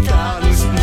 está nos